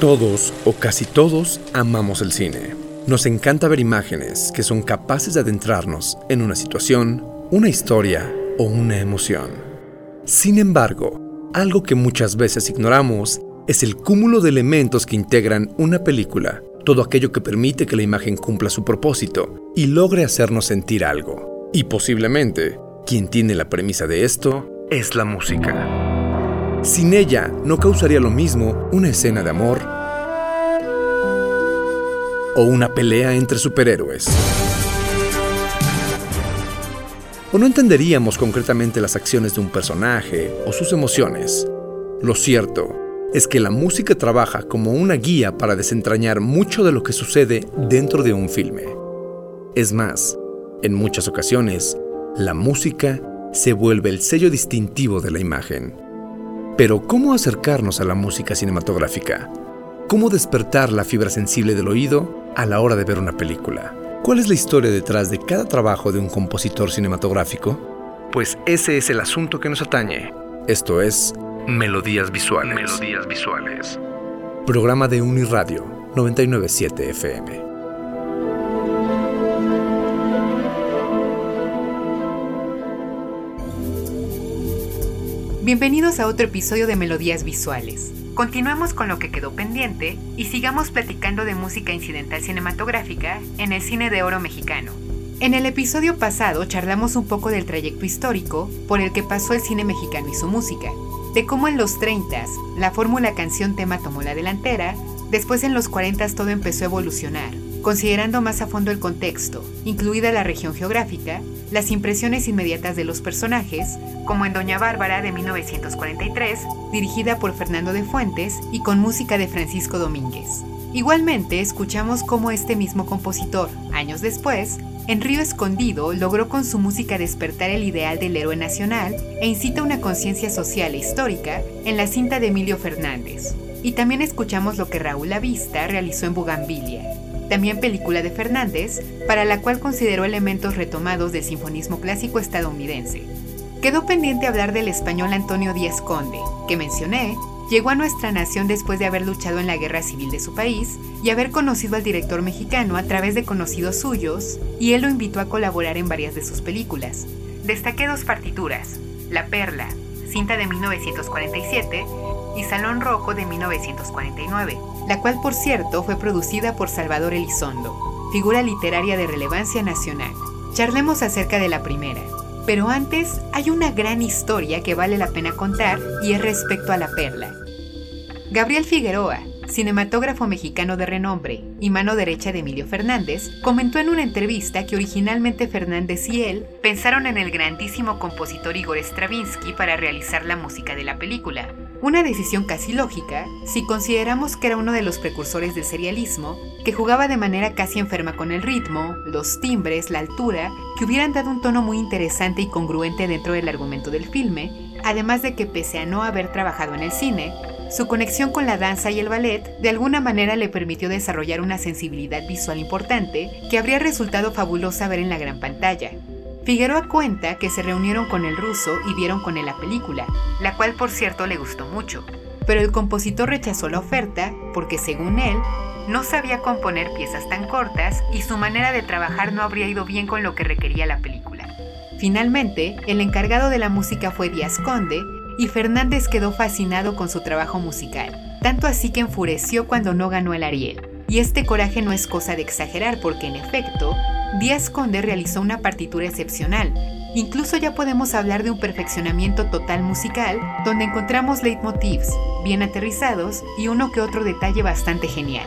Todos o casi todos amamos el cine. Nos encanta ver imágenes que son capaces de adentrarnos en una situación, una historia o una emoción. Sin embargo, algo que muchas veces ignoramos es el cúmulo de elementos que integran una película, todo aquello que permite que la imagen cumpla su propósito y logre hacernos sentir algo. Y posiblemente, quien tiene la premisa de esto es la música. Sin ella, no causaría lo mismo una escena de amor o una pelea entre superhéroes. O no entenderíamos concretamente las acciones de un personaje o sus emociones. Lo cierto es que la música trabaja como una guía para desentrañar mucho de lo que sucede dentro de un filme. Es más, en muchas ocasiones, la música se vuelve el sello distintivo de la imagen. Pero ¿cómo acercarnos a la música cinematográfica? ¿Cómo despertar la fibra sensible del oído a la hora de ver una película? ¿Cuál es la historia detrás de cada trabajo de un compositor cinematográfico? Pues ese es el asunto que nos atañe. Esto es Melodías Visuales. Melodías Visuales. Programa de Uniradio 997 FM. Bienvenidos a otro episodio de Melodías Visuales. Continuamos con lo que quedó pendiente y sigamos platicando de música incidental cinematográfica en el cine de oro mexicano. En el episodio pasado charlamos un poco del trayecto histórico por el que pasó el cine mexicano y su música, de cómo en los 30 la fórmula canción tema tomó la delantera, después en los 40 todo empezó a evolucionar, considerando más a fondo el contexto, incluida la región geográfica, las impresiones inmediatas de los personajes, como en Doña Bárbara de 1943, dirigida por Fernando de Fuentes y con música de Francisco Domínguez. Igualmente, escuchamos cómo este mismo compositor, años después, en Río Escondido logró con su música despertar el ideal del héroe nacional e incita una conciencia social e histórica en la cinta de Emilio Fernández. Y también escuchamos lo que Raúl Lavista realizó en Bugambilia, también película de Fernández, para la cual consideró elementos retomados del sinfonismo clásico estadounidense. Quedó pendiente hablar del español Antonio Díaz Conde, que mencioné, llegó a nuestra nación después de haber luchado en la guerra civil de su país y haber conocido al director mexicano a través de conocidos suyos, y él lo invitó a colaborar en varias de sus películas. Destaqué dos partituras, La Perla, cinta de 1947, y Salón Rojo de 1949 la cual por cierto fue producida por Salvador Elizondo, figura literaria de relevancia nacional. Charlemos acerca de la primera, pero antes hay una gran historia que vale la pena contar y es respecto a la perla. Gabriel Figueroa, cinematógrafo mexicano de renombre y mano derecha de Emilio Fernández, comentó en una entrevista que originalmente Fernández y él pensaron en el grandísimo compositor Igor Stravinsky para realizar la música de la película, una decisión casi lógica si consideramos que era uno de los precursores del serialismo, que jugaba de manera casi enferma con el ritmo, los timbres, la altura, que hubieran dado un tono muy interesante y congruente dentro del argumento del filme, además de que pese a no haber trabajado en el cine, su conexión con la danza y el ballet de alguna manera le permitió desarrollar una sensibilidad visual importante que habría resultado fabulosa ver en la gran pantalla. Figueroa cuenta que se reunieron con el ruso y vieron con él la película, la cual por cierto le gustó mucho, pero el compositor rechazó la oferta porque según él, no sabía componer piezas tan cortas y su manera de trabajar no habría ido bien con lo que requería la película. Finalmente, el encargado de la música fue Díaz Conde y Fernández quedó fascinado con su trabajo musical, tanto así que enfureció cuando no ganó el Ariel. Y este coraje no es cosa de exagerar porque en efecto, Díaz Conde realizó una partitura excepcional. Incluso ya podemos hablar de un perfeccionamiento total musical, donde encontramos leitmotivs bien aterrizados y uno que otro detalle bastante genial.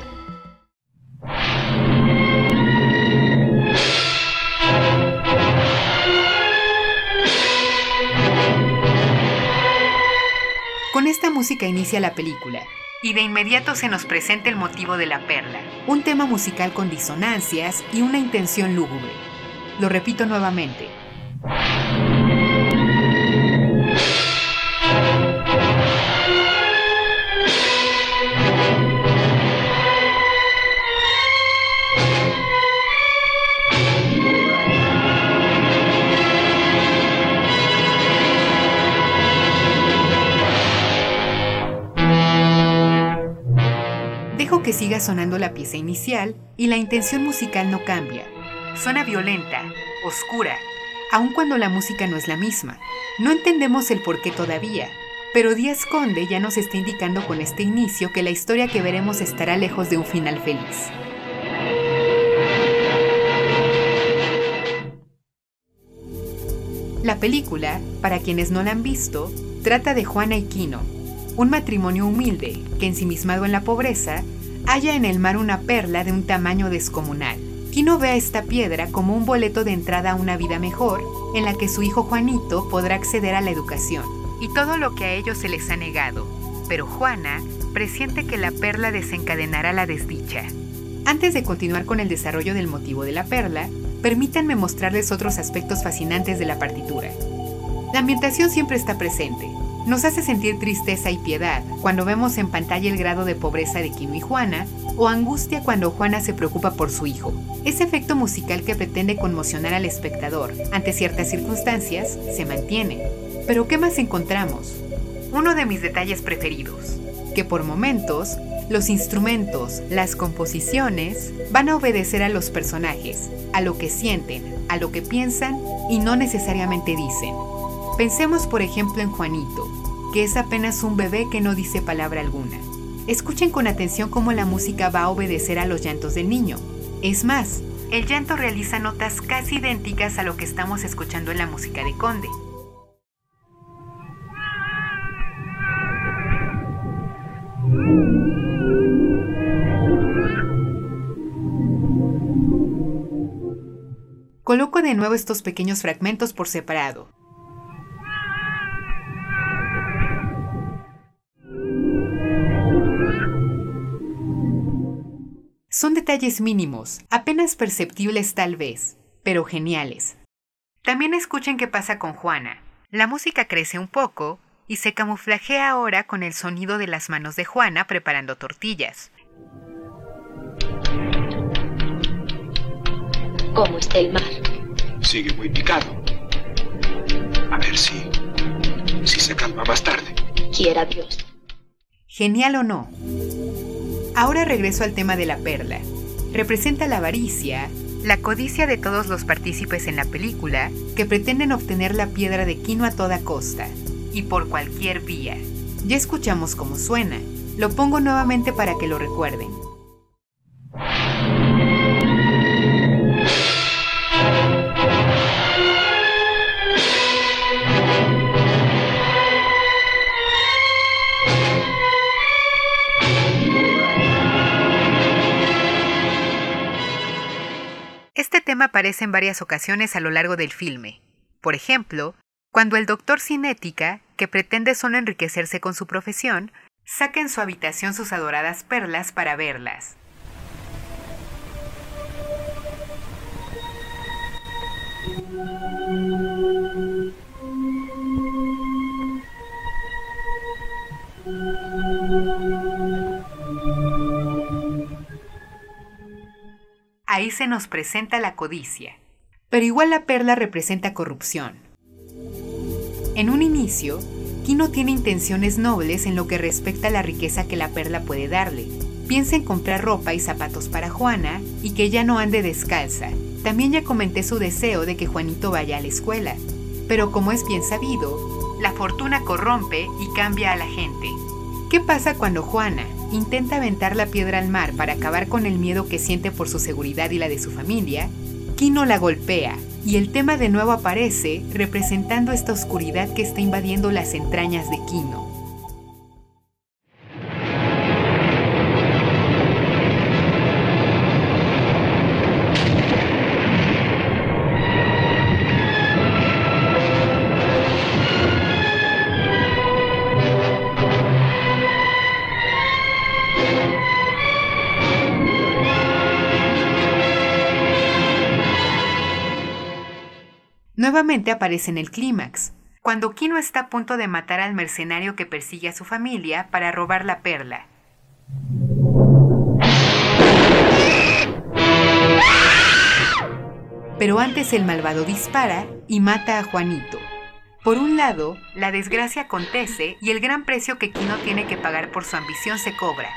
Con esta música inicia la película, y de inmediato se nos presenta el motivo de la perla, un tema musical con disonancias y una intención lúgubre. Lo repito nuevamente. Siga sonando la pieza inicial y la intención musical no cambia. Suena violenta, oscura, aun cuando la música no es la misma. No entendemos el por qué todavía, pero Díaz Conde ya nos está indicando con este inicio que la historia que veremos estará lejos de un final feliz. La película, para quienes no la han visto, trata de Juana y Quino, un matrimonio humilde que ensimismado en la pobreza, halla en el mar una perla de un tamaño descomunal. Quino ve a esta piedra como un boleto de entrada a una vida mejor, en la que su hijo Juanito podrá acceder a la educación y todo lo que a ellos se les ha negado. Pero Juana presiente que la perla desencadenará la desdicha. Antes de continuar con el desarrollo del motivo de la perla, permítanme mostrarles otros aspectos fascinantes de la partitura. La ambientación siempre está presente. Nos hace sentir tristeza y piedad cuando vemos en pantalla el grado de pobreza de Kino y Juana, o angustia cuando Juana se preocupa por su hijo. Ese efecto musical que pretende conmocionar al espectador ante ciertas circunstancias se mantiene. Pero ¿qué más encontramos? Uno de mis detalles preferidos, que por momentos los instrumentos, las composiciones, van a obedecer a los personajes, a lo que sienten, a lo que piensan y no necesariamente dicen. Pensemos por ejemplo en Juanito, que es apenas un bebé que no dice palabra alguna. Escuchen con atención cómo la música va a obedecer a los llantos del niño. Es más, el llanto realiza notas casi idénticas a lo que estamos escuchando en la música de Conde. Coloco de nuevo estos pequeños fragmentos por separado. Son detalles mínimos, apenas perceptibles tal vez, pero geniales. También escuchen qué pasa con Juana. La música crece un poco y se camuflajea ahora con el sonido de las manos de Juana preparando tortillas. ¿Cómo está el mar? Sigue muy picado. A ver si. si se calma más tarde. Quiera Dios. Genial o no. Ahora regreso al tema de la perla. Representa la avaricia, la codicia de todos los partícipes en la película que pretenden obtener la piedra de Quino a toda costa y por cualquier vía. Ya escuchamos cómo suena. Lo pongo nuevamente para que lo recuerden. Aparece en varias ocasiones a lo largo del filme. Por ejemplo, cuando el doctor Cinética, que pretende solo enriquecerse con su profesión, saca en su habitación sus adoradas perlas para verlas. Ahí se nos presenta la codicia. Pero igual la perla representa corrupción. En un inicio, Kino tiene intenciones nobles en lo que respecta a la riqueza que la perla puede darle. Piensa en comprar ropa y zapatos para Juana y que ya no ande descalza. También ya comenté su deseo de que Juanito vaya a la escuela. Pero como es bien sabido, la fortuna corrompe y cambia a la gente. ¿Qué pasa cuando Juana intenta aventar la piedra al mar para acabar con el miedo que siente por su seguridad y la de su familia? Kino la golpea y el tema de nuevo aparece representando esta oscuridad que está invadiendo las entrañas de Kino. Nuevamente aparece en el clímax, cuando Kino está a punto de matar al mercenario que persigue a su familia para robar la perla. Pero antes el malvado dispara y mata a Juanito. Por un lado, la desgracia acontece y el gran precio que Kino tiene que pagar por su ambición se cobra.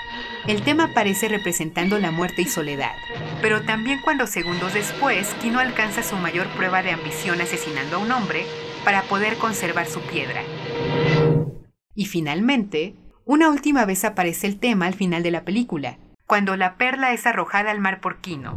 El tema aparece representando la muerte y soledad, pero también cuando segundos después Kino alcanza su mayor prueba de ambición asesinando a un hombre para poder conservar su piedra. Y finalmente, una última vez aparece el tema al final de la película, cuando la perla es arrojada al mar por Kino.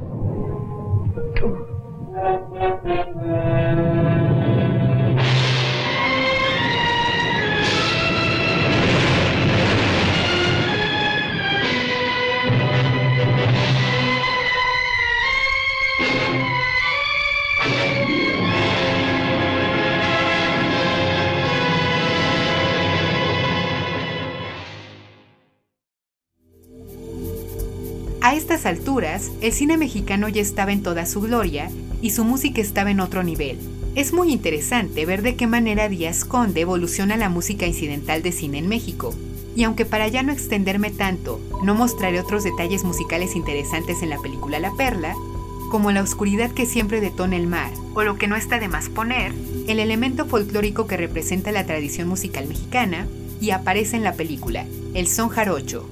A estas alturas, el cine mexicano ya estaba en toda su gloria y su música estaba en otro nivel. Es muy interesante ver de qué manera Díaz Conde evoluciona la música incidental de cine en México. Y aunque para ya no extenderme tanto, no mostraré otros detalles musicales interesantes en la película La Perla, como la oscuridad que siempre detona el mar, o lo que no está de más poner, el elemento folclórico que representa la tradición musical mexicana y aparece en la película, el son jarocho.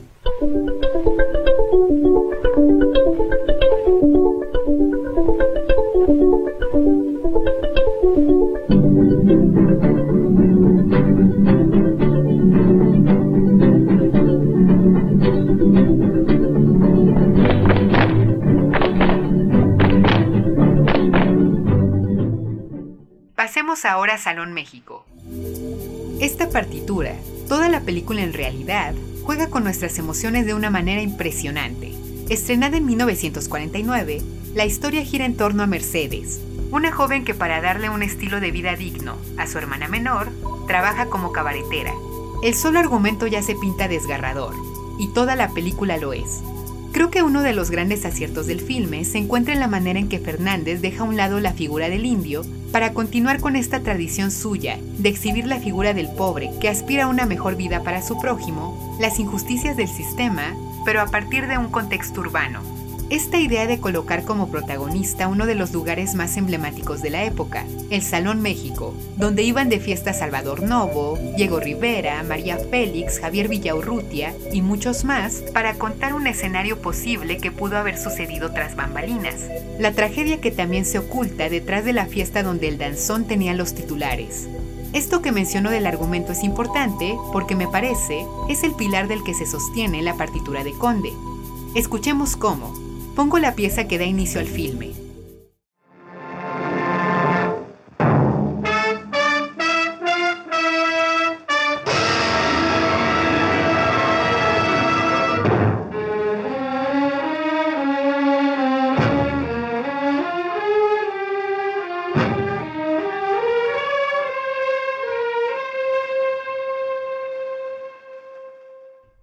México. Esta partitura, toda la película en realidad, juega con nuestras emociones de una manera impresionante. Estrenada en 1949, la historia gira en torno a Mercedes, una joven que para darle un estilo de vida digno a su hermana menor, trabaja como cabaretera. El solo argumento ya se pinta desgarrador, y toda la película lo es. Creo que uno de los grandes aciertos del filme se encuentra en la manera en que Fernández deja a un lado la figura del indio para continuar con esta tradición suya de exhibir la figura del pobre que aspira a una mejor vida para su prójimo, las injusticias del sistema, pero a partir de un contexto urbano. Esta idea de colocar como protagonista uno de los lugares más emblemáticos de la época, el Salón México, donde iban de fiesta Salvador Novo, Diego Rivera, María Félix, Javier Villaurrutia y muchos más, para contar un escenario posible que pudo haber sucedido tras bambalinas. La tragedia que también se oculta detrás de la fiesta donde el danzón tenía los titulares. Esto que menciono del argumento es importante porque me parece es el pilar del que se sostiene la partitura de Conde. Escuchemos cómo pongo la pieza que da inicio al filme.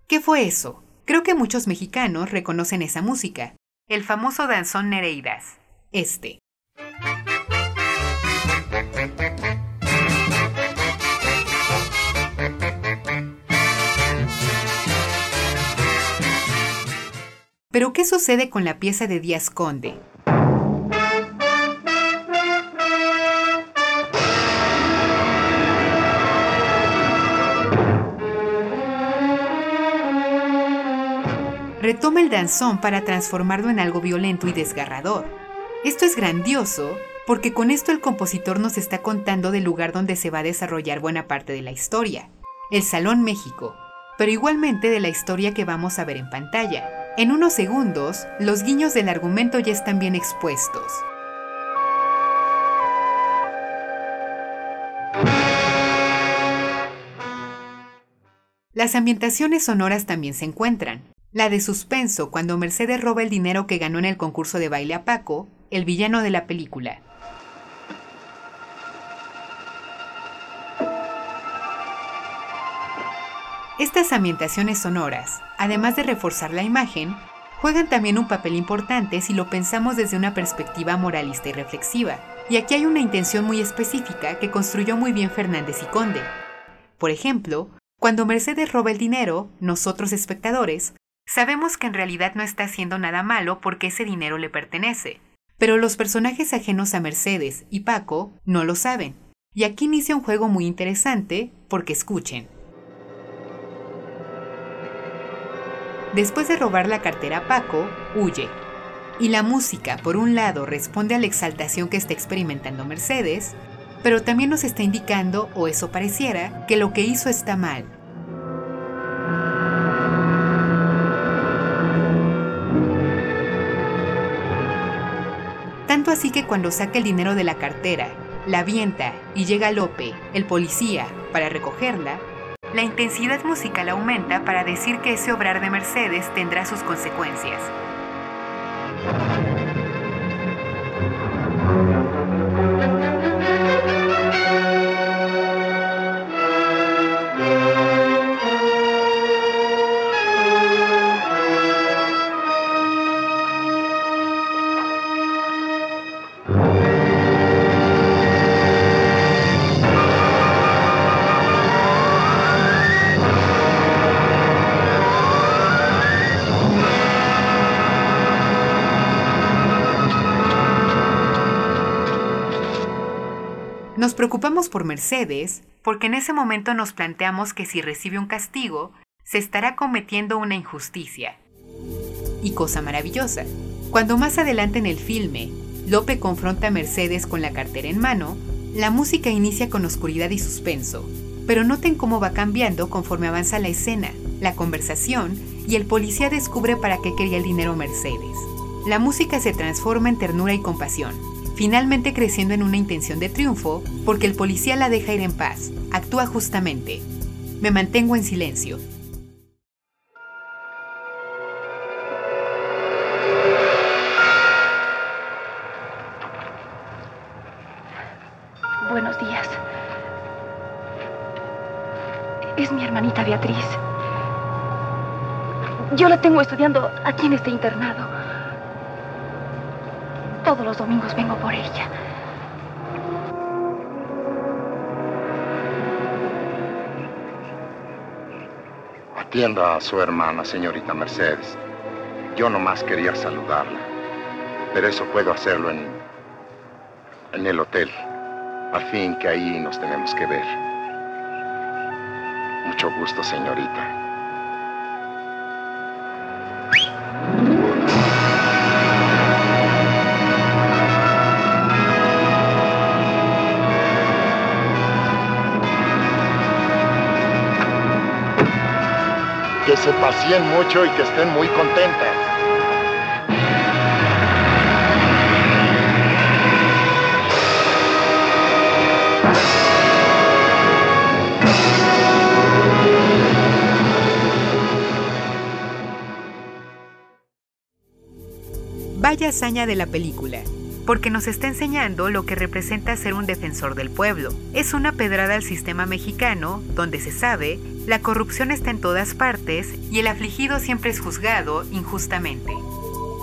¿Qué fue eso? Creo que muchos mexicanos reconocen esa música, el famoso danzón Nereidas, este. Pero ¿qué sucede con la pieza de Díaz Conde? Retoma el danzón para transformarlo en algo violento y desgarrador. Esto es grandioso porque con esto el compositor nos está contando del lugar donde se va a desarrollar buena parte de la historia, el Salón México, pero igualmente de la historia que vamos a ver en pantalla. En unos segundos, los guiños del argumento ya están bien expuestos. Las ambientaciones sonoras también se encuentran. La de suspenso, cuando Mercedes roba el dinero que ganó en el concurso de baile a Paco, el villano de la película. Estas ambientaciones sonoras, además de reforzar la imagen, juegan también un papel importante si lo pensamos desde una perspectiva moralista y reflexiva. Y aquí hay una intención muy específica que construyó muy bien Fernández y Conde. Por ejemplo, cuando Mercedes roba el dinero, nosotros espectadores Sabemos que en realidad no está haciendo nada malo porque ese dinero le pertenece. Pero los personajes ajenos a Mercedes y Paco no lo saben. Y aquí inicia un juego muy interesante porque escuchen. Después de robar la cartera a Paco, huye. Y la música, por un lado, responde a la exaltación que está experimentando Mercedes, pero también nos está indicando, o eso pareciera, que lo que hizo está mal. Tanto así que cuando saca el dinero de la cartera, la avienta y llega Lope, el policía, para recogerla, la intensidad musical aumenta para decir que ese obrar de Mercedes tendrá sus consecuencias. Preocupamos por Mercedes porque en ese momento nos planteamos que si recibe un castigo, se estará cometiendo una injusticia. Y cosa maravillosa, cuando más adelante en el filme, Lope confronta a Mercedes con la cartera en mano, la música inicia con oscuridad y suspenso, pero noten cómo va cambiando conforme avanza la escena, la conversación y el policía descubre para qué quería el dinero Mercedes. La música se transforma en ternura y compasión, finalmente creciendo en una intención de triunfo porque el policía la deja ir en paz, actúa justamente. Me mantengo en silencio. Buenos días. Es mi hermanita Beatriz. Yo la tengo estudiando aquí en este internado. Todos los domingos vengo por ella. Atienda a su hermana, señorita Mercedes. Yo nomás quería saludarla. Pero eso puedo hacerlo en, en el hotel. Al fin que ahí nos tenemos que ver. Mucho gusto, señorita. Se paseen mucho y que estén muy contentas. Vaya hazaña de la película, porque nos está enseñando lo que representa ser un defensor del pueblo. Es una pedrada al sistema mexicano, donde se sabe la corrupción está en todas partes y el afligido siempre es juzgado injustamente.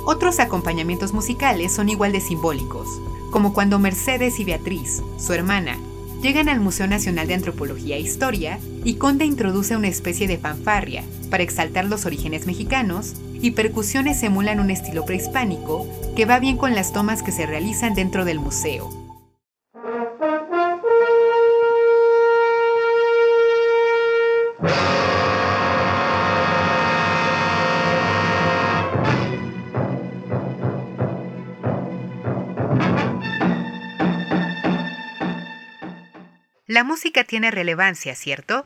Otros acompañamientos musicales son igual de simbólicos, como cuando Mercedes y Beatriz, su hermana, llegan al Museo Nacional de Antropología e Historia y Conde introduce una especie de fanfarria para exaltar los orígenes mexicanos y percusiones emulan un estilo prehispánico que va bien con las tomas que se realizan dentro del museo. La música tiene relevancia, ¿cierto?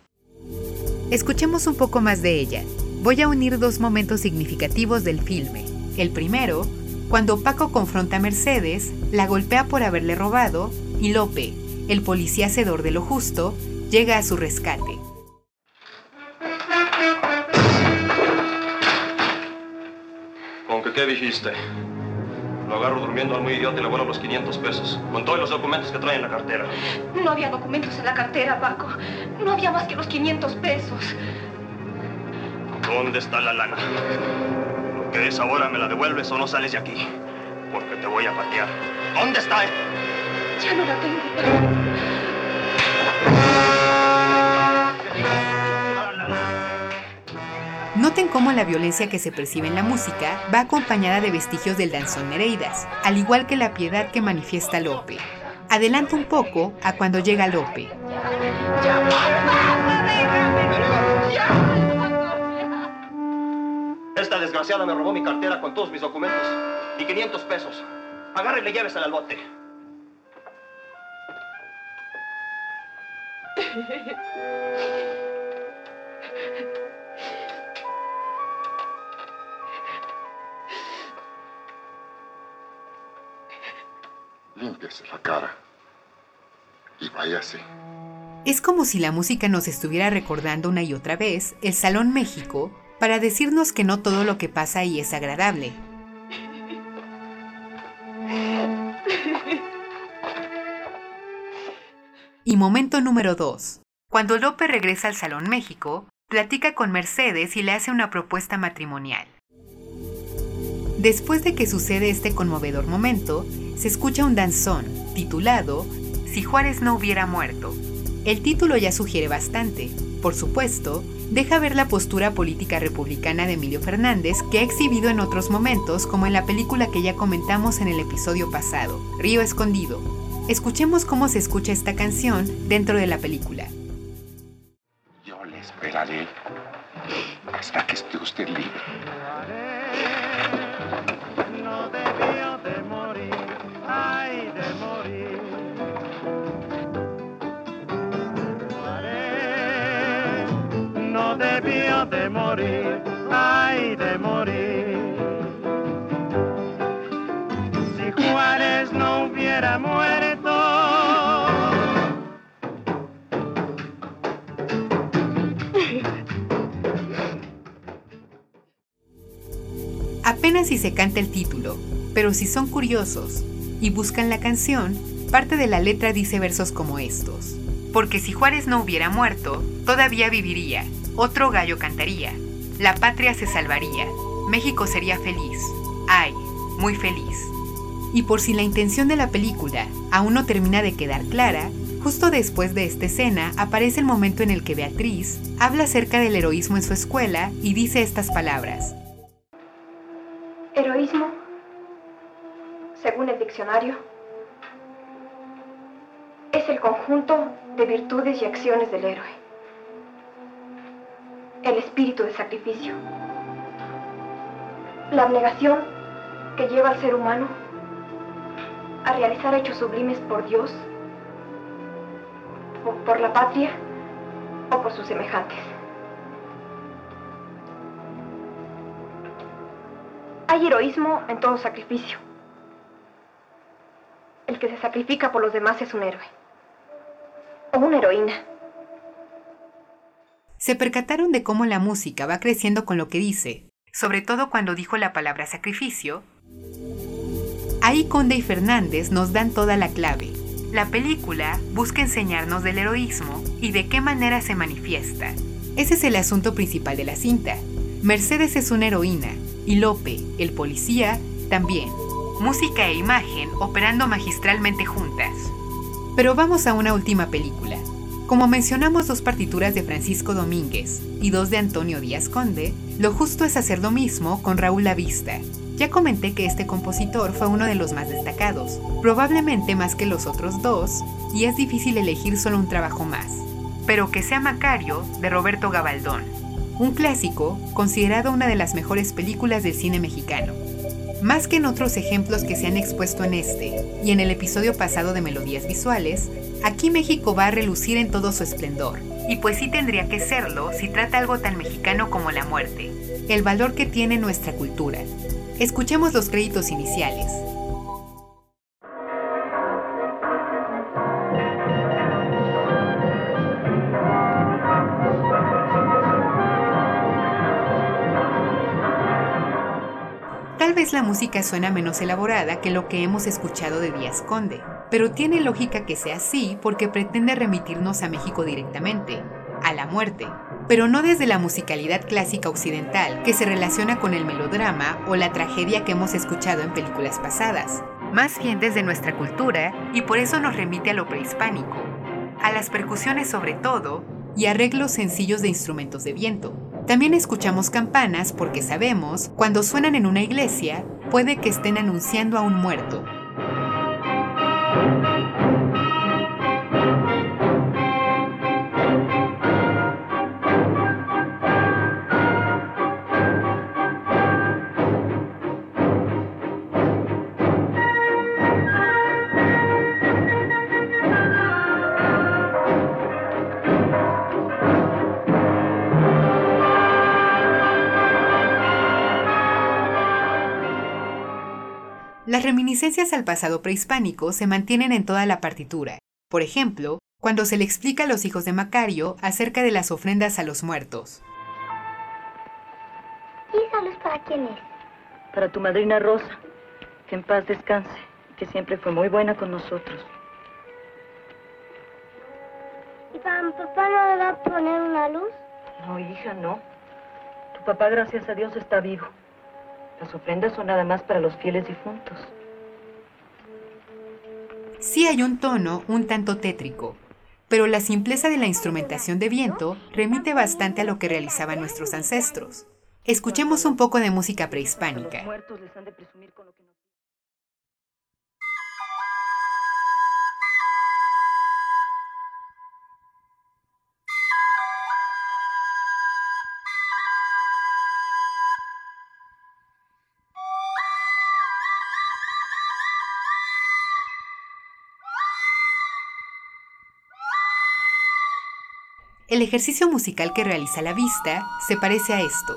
Escuchemos un poco más de ella. Voy a unir dos momentos significativos del filme. El primero, cuando Paco confronta a Mercedes, la golpea por haberle robado y Lope, el policía hacedor de lo justo, llega a su rescate. ¿Con qué dijiste? Lo agarro durmiendo al muy idiota y le vuelo los 500 pesos. Con todos los documentos que trae en la cartera. No había documentos en la cartera, Paco. No había más que los 500 pesos. ¿Dónde está la lana? Que esa hora me la devuelves o no sales de aquí. Porque te voy a patear. ¿Dónde está? Ya no la tengo, Noten cómo la violencia que se percibe en la música va acompañada de vestigios del danzón Nereidas, al igual que la piedad que manifiesta Lope. Adelanta un poco a cuando llega Lope. Esta desgraciada me robó mi cartera con todos mis documentos y 500 pesos. Agárrele y llévesela al bote. Límpiese la cara. Y váyase. Es como si la música nos estuviera recordando una y otra vez el Salón México para decirnos que no todo lo que pasa ahí es agradable. Y momento número 2. Cuando Lope regresa al Salón México, platica con Mercedes y le hace una propuesta matrimonial. Después de que sucede este conmovedor momento, se escucha un danzón titulado Si Juárez no hubiera muerto. El título ya sugiere bastante. Por supuesto, deja ver la postura política republicana de Emilio Fernández que ha exhibido en otros momentos, como en la película que ya comentamos en el episodio pasado, Río Escondido. Escuchemos cómo se escucha esta canción dentro de la película. Yo le esperaré hasta que esté usted libre. Debió de morir, ay de morir. Si Juárez no hubiera muerto. Apenas si se canta el título, pero si son curiosos y buscan la canción, parte de la letra dice versos como estos. Porque si Juárez no hubiera muerto, todavía viviría, otro gallo cantaría, la patria se salvaría, México sería feliz, ay, muy feliz. Y por si la intención de la película aún no termina de quedar clara, justo después de esta escena aparece el momento en el que Beatriz habla acerca del heroísmo en su escuela y dice estas palabras. Heroísmo, según el diccionario, es el conjunto de virtudes y acciones del héroe. El espíritu de sacrificio. La abnegación que lleva al ser humano a realizar hechos sublimes por Dios, por, por la patria o por sus semejantes. Hay heroísmo en todo sacrificio. El que se sacrifica por los demás es un héroe. O una heroína. Se percataron de cómo la música va creciendo con lo que dice, sobre todo cuando dijo la palabra sacrificio. Ahí Conde y Fernández nos dan toda la clave. La película busca enseñarnos del heroísmo y de qué manera se manifiesta. Ese es el asunto principal de la cinta. Mercedes es una heroína y Lope, el policía, también. Música e imagen operando magistralmente juntas. Pero vamos a una última película. Como mencionamos dos partituras de Francisco Domínguez y dos de Antonio Díaz Conde, lo justo es hacer lo mismo con Raúl Lavista. Ya comenté que este compositor fue uno de los más destacados, probablemente más que los otros dos, y es difícil elegir solo un trabajo más. Pero que sea Macario, de Roberto Gabaldón, un clásico considerado una de las mejores películas del cine mexicano. Más que en otros ejemplos que se han expuesto en este y en el episodio pasado de Melodías Visuales, aquí México va a relucir en todo su esplendor. Y pues sí tendría que serlo si trata algo tan mexicano como la muerte, el valor que tiene nuestra cultura. Escuchemos los créditos iniciales. La música suena menos elaborada que lo que hemos escuchado de Díaz Conde, pero tiene lógica que sea así porque pretende remitirnos a México directamente, a la muerte, pero no desde la musicalidad clásica occidental que se relaciona con el melodrama o la tragedia que hemos escuchado en películas pasadas, más bien desde nuestra cultura y por eso nos remite a lo prehispánico, a las percusiones sobre todo y arreglos sencillos de instrumentos de viento. También escuchamos campanas porque sabemos, cuando suenan en una iglesia, puede que estén anunciando a un muerto. Reminiscencias al pasado prehispánico se mantienen en toda la partitura. Por ejemplo, cuando se le explica a los hijos de Macario acerca de las ofrendas a los muertos. ¿Y esa luz para quién es? Para tu madrina Rosa, que en paz descanse, que siempre fue muy buena con nosotros. ¿Y para mi papá no le va a poner una luz? No, hija, no. Tu papá, gracias a Dios, está vivo. Las ofrendas son nada más para los fieles difuntos. Sí hay un tono un tanto tétrico, pero la simpleza de la instrumentación de viento remite bastante a lo que realizaban nuestros ancestros. Escuchemos un poco de música prehispánica. El ejercicio musical que realiza la vista se parece a esto.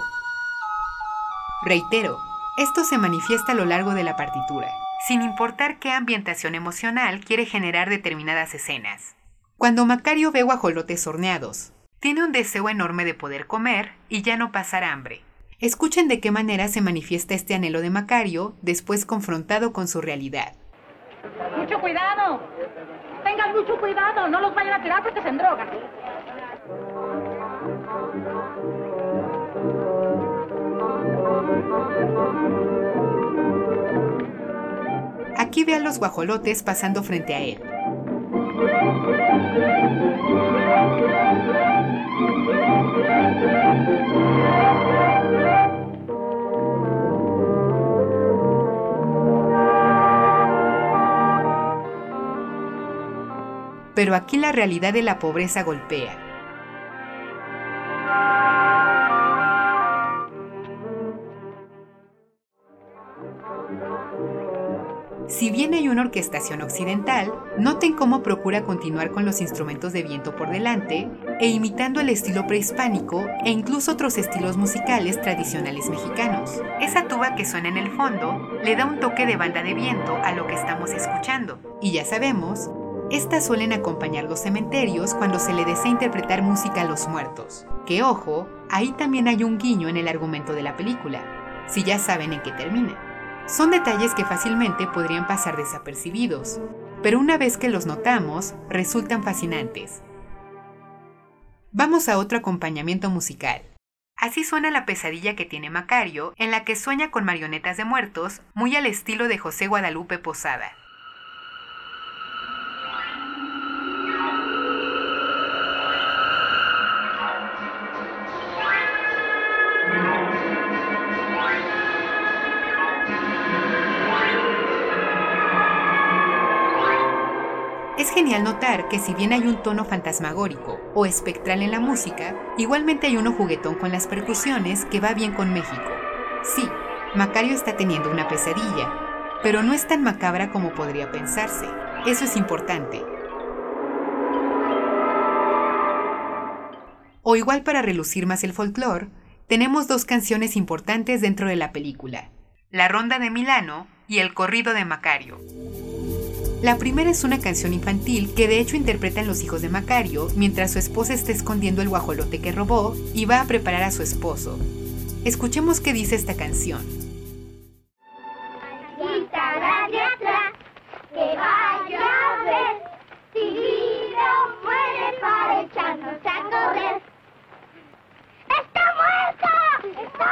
Reitero, esto se manifiesta a lo largo de la partitura, sin importar qué ambientación emocional quiere generar determinadas escenas. Cuando Macario ve guajolotes horneados, tiene un deseo enorme de poder comer y ya no pasar hambre. Escuchen de qué manera se manifiesta este anhelo de Macario después confrontado con su realidad. Mucho cuidado. Tengan mucho cuidado. No los vayan a tirar porque se endrogan. Aquí ve a los guajolotes pasando frente a él. Pero aquí la realidad de la pobreza golpea. Si bien hay una orquestación occidental, noten cómo procura continuar con los instrumentos de viento por delante e imitando el estilo prehispánico e incluso otros estilos musicales tradicionales mexicanos. Esa tuba que suena en el fondo le da un toque de banda de viento a lo que estamos escuchando. Y ya sabemos, estas suelen acompañar los cementerios cuando se le desea interpretar música a los muertos. Que ojo, ahí también hay un guiño en el argumento de la película, si ya saben en qué termina. Son detalles que fácilmente podrían pasar desapercibidos, pero una vez que los notamos, resultan fascinantes. Vamos a otro acompañamiento musical. Así suena la pesadilla que tiene Macario, en la que sueña con marionetas de muertos, muy al estilo de José Guadalupe Posada. Es genial notar que si bien hay un tono fantasmagórico o espectral en la música, igualmente hay uno juguetón con las percusiones que va bien con México. Sí, Macario está teniendo una pesadilla, pero no es tan macabra como podría pensarse. Eso es importante. O igual para relucir más el folclore, tenemos dos canciones importantes dentro de la película, La Ronda de Milano y El Corrido de Macario. La primera es una canción infantil que de hecho interpretan los hijos de Macario mientras su esposa está escondiendo el guajolote que robó y va a preparar a su esposo. Escuchemos qué dice esta canción. Quítala de atrás, que vaya a ver si vive o muere para echarnos a correr. ¡Está muerta! ¡Está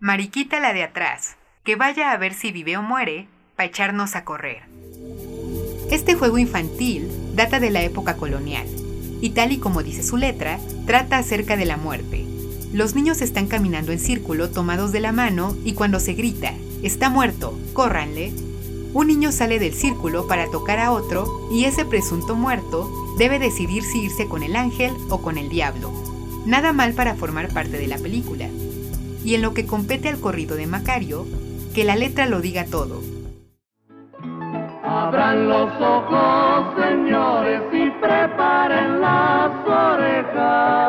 Mariquita la de atrás, que vaya a ver si vive o muere para echarnos a correr. Este juego infantil data de la época colonial y tal y como dice su letra, trata acerca de la muerte. Los niños están caminando en círculo tomados de la mano y cuando se grita, está muerto, córranle, un niño sale del círculo para tocar a otro y ese presunto muerto debe decidir si irse con el ángel o con el diablo. Nada mal para formar parte de la película. Y en lo que compete al corrido de Macario, que la letra lo diga todo. Abran los ojos, señores, y preparen las orejas.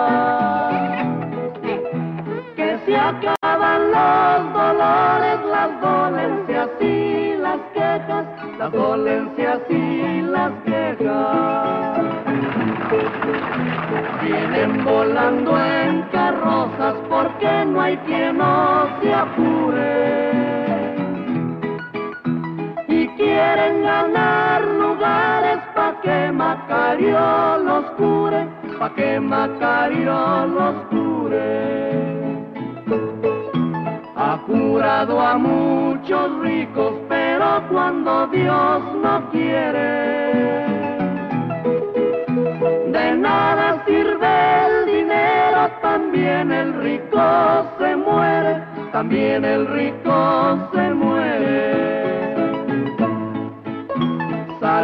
Que se acaban los dolores, las dolencias y las quejas, las dolencias y las quejas. Vienen volando en carrozas porque no hay quien no se apure Quieren ganar lugares pa' que Macario los cure, pa' que Macario los cure. Ha curado a muchos ricos, pero cuando Dios no quiere, de nada sirve el dinero, también el rico se muere, también el rico se muere.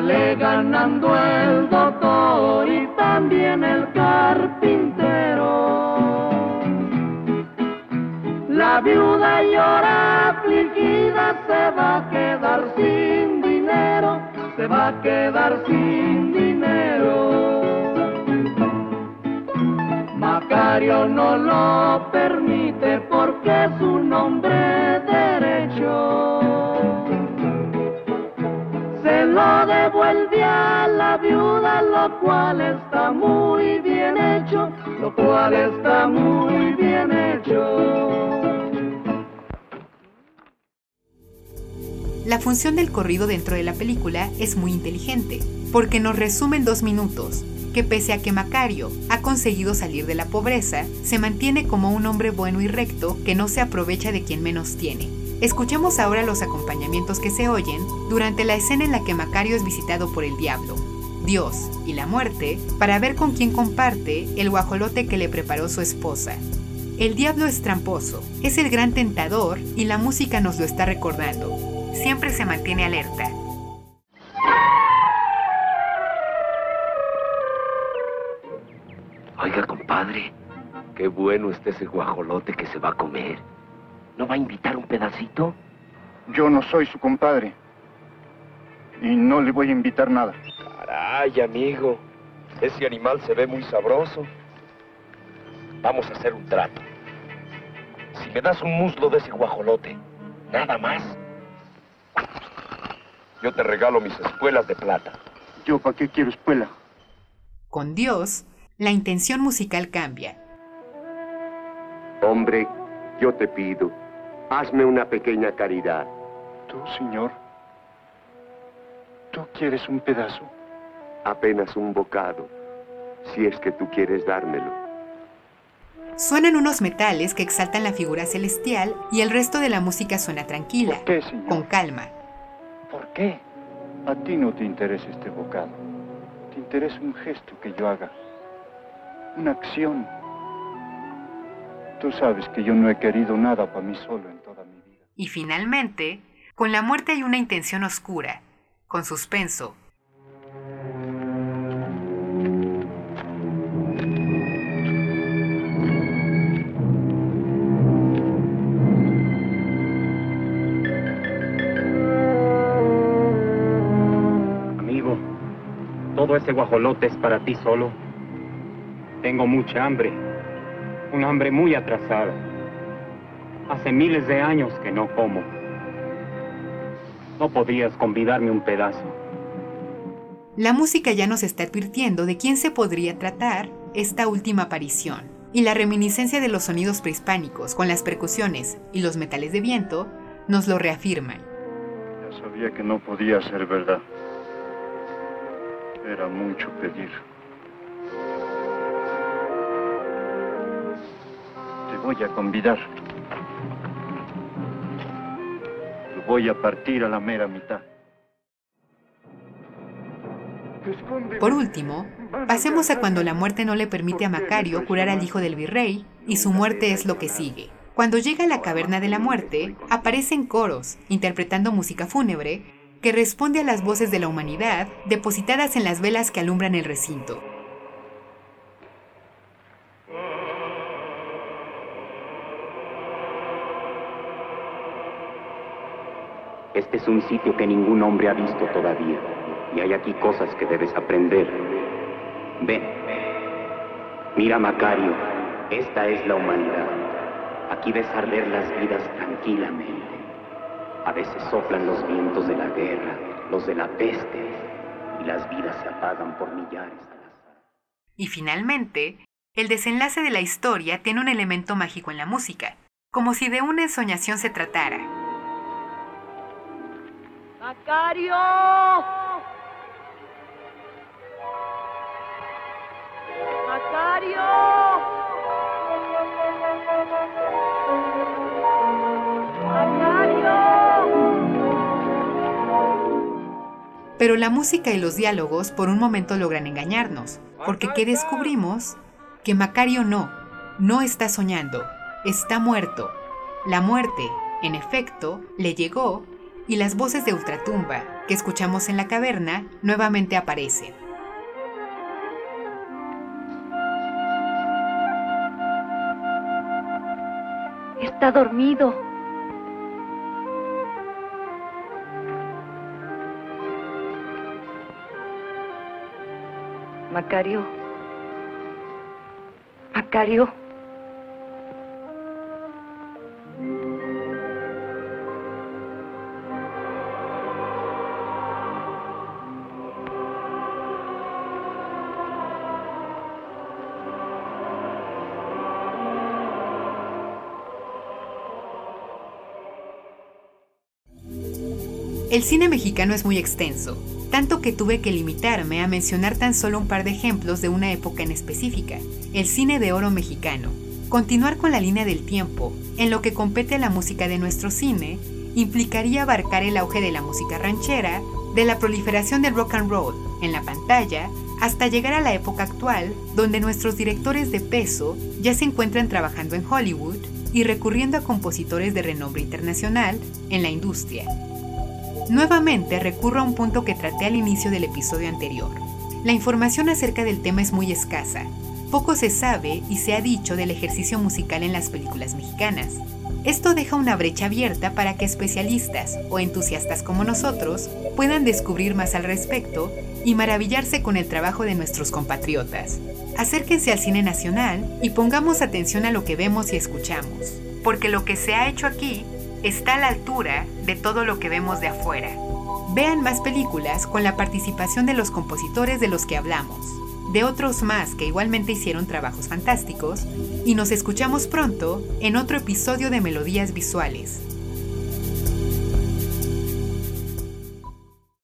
Sale ganando el doctor y también el carpintero. La viuda llora afligida, se va a quedar sin dinero, se va a quedar sin dinero. Macario no lo permite porque es un lo devuelve a la viuda, lo cual está muy bien hecho, lo cual está muy bien hecho. La función del corrido dentro de la película es muy inteligente, porque nos resume en dos minutos que pese a que Macario ha conseguido salir de la pobreza, se mantiene como un hombre bueno y recto que no se aprovecha de quien menos tiene. Escuchemos ahora los acompañamientos que se oyen durante la escena en la que Macario es visitado por el diablo, Dios y la muerte para ver con quién comparte el guajolote que le preparó su esposa. El diablo es tramposo, es el gran tentador y la música nos lo está recordando. Siempre se mantiene alerta. Oiga, compadre, qué bueno está ese guajolote que se va a comer. ¿No va a invitar un pedacito? Yo no soy su compadre. Y no le voy a invitar nada. Caray, amigo. Ese animal se ve muy sabroso. Vamos a hacer un trato. Si me das un muslo de ese guajolote, nada más, yo te regalo mis espuelas de plata. ¿Yo para qué quiero espuela? Con Dios, la intención musical cambia. Hombre, yo te pido, hazme una pequeña caridad. ¿Tú, señor? ¿Tú quieres un pedazo? Apenas un bocado, si es que tú quieres dármelo. Suenan unos metales que exaltan la figura celestial y el resto de la música suena tranquila, ¿Por qué, señor? con calma. ¿Por qué? A ti no te interesa este bocado. Te interesa un gesto que yo haga. Una acción. Tú sabes que yo no he querido nada para mí solo Y finalmente, con la muerte hay una intención oscura, con suspenso. Amigo, todo ese guajolote es para ti solo. Tengo mucha hambre, un hambre muy atrasada. Hace miles de años que no como. ¿No podrías convidarme un pedazo? La música ya nos está advirtiendo de quién se podría tratar esta última aparición. Y la reminiscencia de los sonidos prehispánicos con las percusiones y los metales de viento nos lo reafirman. Ya sabía que no podía ser verdad. Era mucho pedir. Te voy a convidar. Voy a partir a la mera mitad. Por último, pasemos a cuando la muerte no le permite a Macario curar al hijo del virrey y su muerte es lo que sigue. Cuando llega a la caverna de la muerte, aparecen coros interpretando música fúnebre que responde a las voces de la humanidad depositadas en las velas que alumbran el recinto. Este es un sitio que ningún hombre ha visto todavía. Y hay aquí cosas que debes aprender. Ven. Mira, Macario. Esta es la humanidad. Aquí ves arder las vidas tranquilamente. A veces soplan los vientos de la guerra, los de la peste, y las vidas se apagan por millares. Y finalmente, el desenlace de la historia tiene un elemento mágico en la música, como si de una ensoñación se tratara. ¡Macario! ¡Macario! Pero la música y los diálogos por un momento logran engañarnos, porque ¿qué descubrimos? Que Macario no, no está soñando, está muerto. La muerte, en efecto, le llegó y las voces de ultratumba que escuchamos en la caverna nuevamente aparecen. Está dormido. Macario. Macario. El cine mexicano es muy extenso, tanto que tuve que limitarme a mencionar tan solo un par de ejemplos de una época en específica, el cine de oro mexicano. Continuar con la línea del tiempo, en lo que compete a la música de nuestro cine, implicaría abarcar el auge de la música ranchera, de la proliferación del rock and roll en la pantalla, hasta llegar a la época actual, donde nuestros directores de peso ya se encuentran trabajando en Hollywood y recurriendo a compositores de renombre internacional en la industria. Nuevamente recurro a un punto que traté al inicio del episodio anterior. La información acerca del tema es muy escasa. Poco se sabe y se ha dicho del ejercicio musical en las películas mexicanas. Esto deja una brecha abierta para que especialistas o entusiastas como nosotros puedan descubrir más al respecto y maravillarse con el trabajo de nuestros compatriotas. Acérquense al cine nacional y pongamos atención a lo que vemos y escuchamos, porque lo que se ha hecho aquí está a la altura de todo lo que vemos de afuera. Vean más películas con la participación de los compositores de los que hablamos, de otros más que igualmente hicieron trabajos fantásticos, y nos escuchamos pronto en otro episodio de Melodías Visuales.